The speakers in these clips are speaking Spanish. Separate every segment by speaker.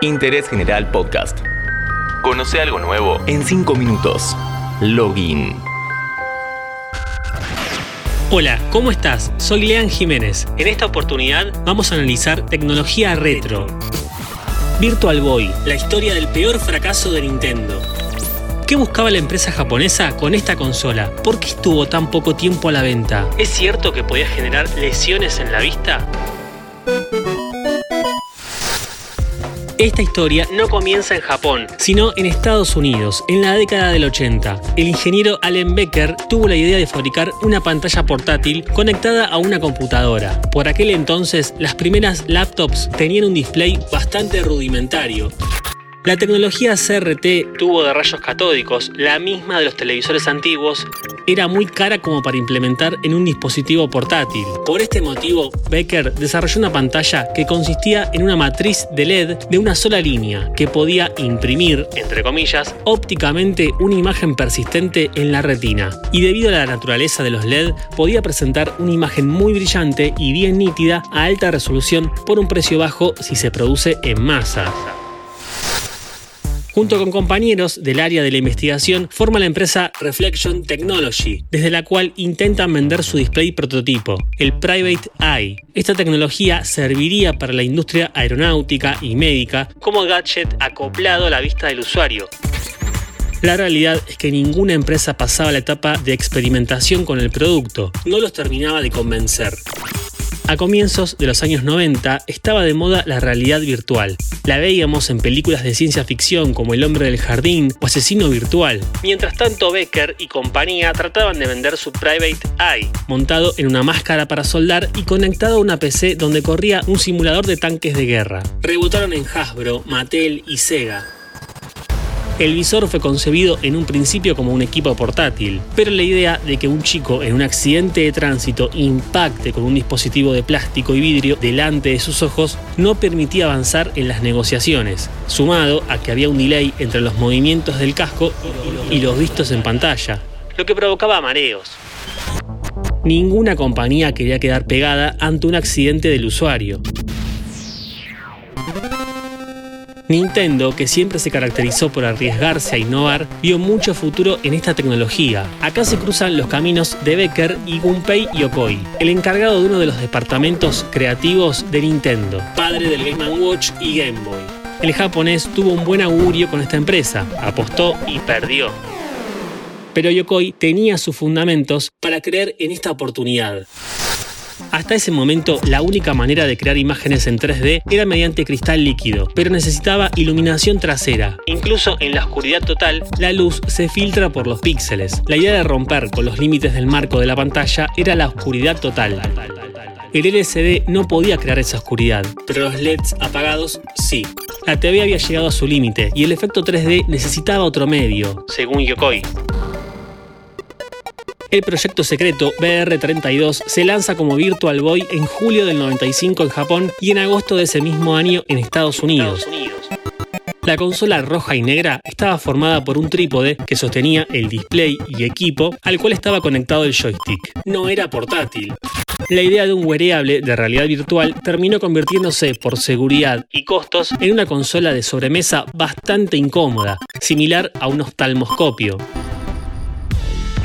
Speaker 1: Interés General Podcast. Conoce algo nuevo en 5 minutos. Login.
Speaker 2: Hola, ¿cómo estás? Soy Lean Jiménez. En esta oportunidad vamos a analizar tecnología retro. Virtual Boy, la historia del peor fracaso de Nintendo. ¿Qué buscaba la empresa japonesa con esta consola? ¿Por qué estuvo tan poco tiempo a la venta? ¿Es cierto que podía generar lesiones en la vista? Esta historia no comienza en Japón, sino en Estados Unidos, en la década del 80. El ingeniero Allen Becker tuvo la idea de fabricar una pantalla portátil conectada a una computadora. Por aquel entonces, las primeras laptops tenían un display bastante rudimentario, la tecnología CRT, tubo de rayos catódicos, la misma de los televisores antiguos, era muy cara como para implementar en un dispositivo portátil. Por este motivo, Becker desarrolló una pantalla que consistía en una matriz de LED de una sola línea, que podía imprimir, entre comillas, ópticamente una imagen persistente en la retina. Y debido a la naturaleza de los LED, podía presentar una imagen muy brillante y bien nítida a alta resolución por un precio bajo si se produce en masa. Junto con compañeros del área de la investigación, forma la empresa Reflection Technology, desde la cual intentan vender su display prototipo, el Private Eye. Esta tecnología serviría para la industria aeronáutica y médica como gadget acoplado a la vista del usuario, la realidad es que ninguna empresa pasaba la etapa de experimentación con el producto, no los terminaba de convencer. A comienzos de los años 90 estaba de moda la realidad virtual. La veíamos en películas de ciencia ficción como El hombre del jardín o Asesino virtual. Mientras tanto, Becker y compañía trataban de vender su Private Eye, montado en una máscara para soldar y conectado a una PC donde corría un simulador de tanques de guerra. Rebotaron en Hasbro, Mattel y Sega. El visor fue concebido en un principio como un equipo portátil, pero la idea de que un chico en un accidente de tránsito impacte con un dispositivo de plástico y vidrio delante de sus ojos no permitía avanzar en las negociaciones, sumado a que había un delay entre los movimientos del casco y los vistos en pantalla, lo que provocaba mareos. Ninguna compañía quería quedar pegada ante un accidente del usuario. Nintendo, que siempre se caracterizó por arriesgarse a innovar, vio mucho futuro en esta tecnología. Acá se cruzan los caminos de Becker y Gunpei Yokoi, el encargado de uno de los departamentos creativos de Nintendo, padre del Game Watch y Game Boy. El japonés tuvo un buen augurio con esta empresa, apostó y perdió. Pero Yokoi tenía sus fundamentos para creer en esta oportunidad. Hasta ese momento, la única manera de crear imágenes en 3D era mediante cristal líquido, pero necesitaba iluminación trasera. Incluso en la oscuridad total, la luz se filtra por los píxeles. La idea de romper con los límites del marco de la pantalla era la oscuridad total. El LCD no podía crear esa oscuridad, pero los LEDs apagados sí. La TV había llegado a su límite y el efecto 3D necesitaba otro medio, según Yokoi. El proyecto secreto BR32 se lanza como Virtual Boy en julio del 95 en Japón y en agosto de ese mismo año en Estados Unidos. La consola roja y negra estaba formada por un trípode que sostenía el display y equipo al cual estaba conectado el joystick. No era portátil. La idea de un wearable de realidad virtual terminó convirtiéndose por seguridad y costos en una consola de sobremesa bastante incómoda, similar a un oftalmoscopio.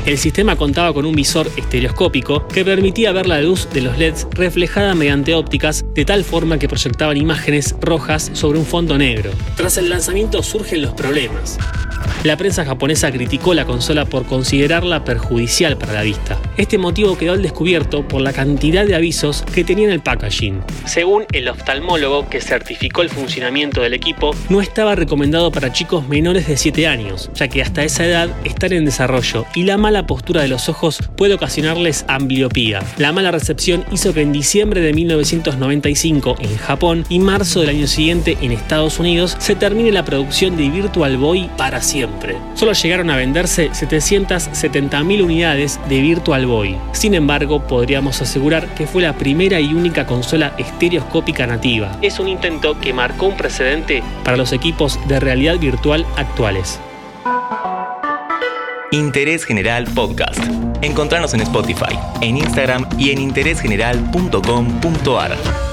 Speaker 2: El sistema contaba con un visor estereoscópico que permitía ver la luz de los LEDs reflejada mediante ópticas de tal forma que proyectaban imágenes rojas sobre un fondo negro. Tras el lanzamiento surgen los problemas. La prensa japonesa criticó la consola por considerarla perjudicial para la vista. Este motivo quedó al descubierto por la cantidad de avisos que tenía en el packaging. Según el oftalmólogo que certificó el funcionamiento del equipo, no estaba recomendado para chicos menores de 7 años, ya que hasta esa edad están en desarrollo y la mala postura de los ojos puede ocasionarles ambliopía. La mala recepción hizo que en diciembre de 1995 en Japón y marzo del año siguiente en Estados Unidos se termine la producción de Virtual Boy para Solo llegaron a venderse 770.000 unidades de Virtual Boy. Sin embargo, podríamos asegurar que fue la primera y única consola estereoscópica nativa. Es un intento que marcó un precedente para los equipos de realidad virtual actuales.
Speaker 1: Interés General Podcast. Encontrarnos en Spotify, en Instagram y en interésgeneral.com.ar.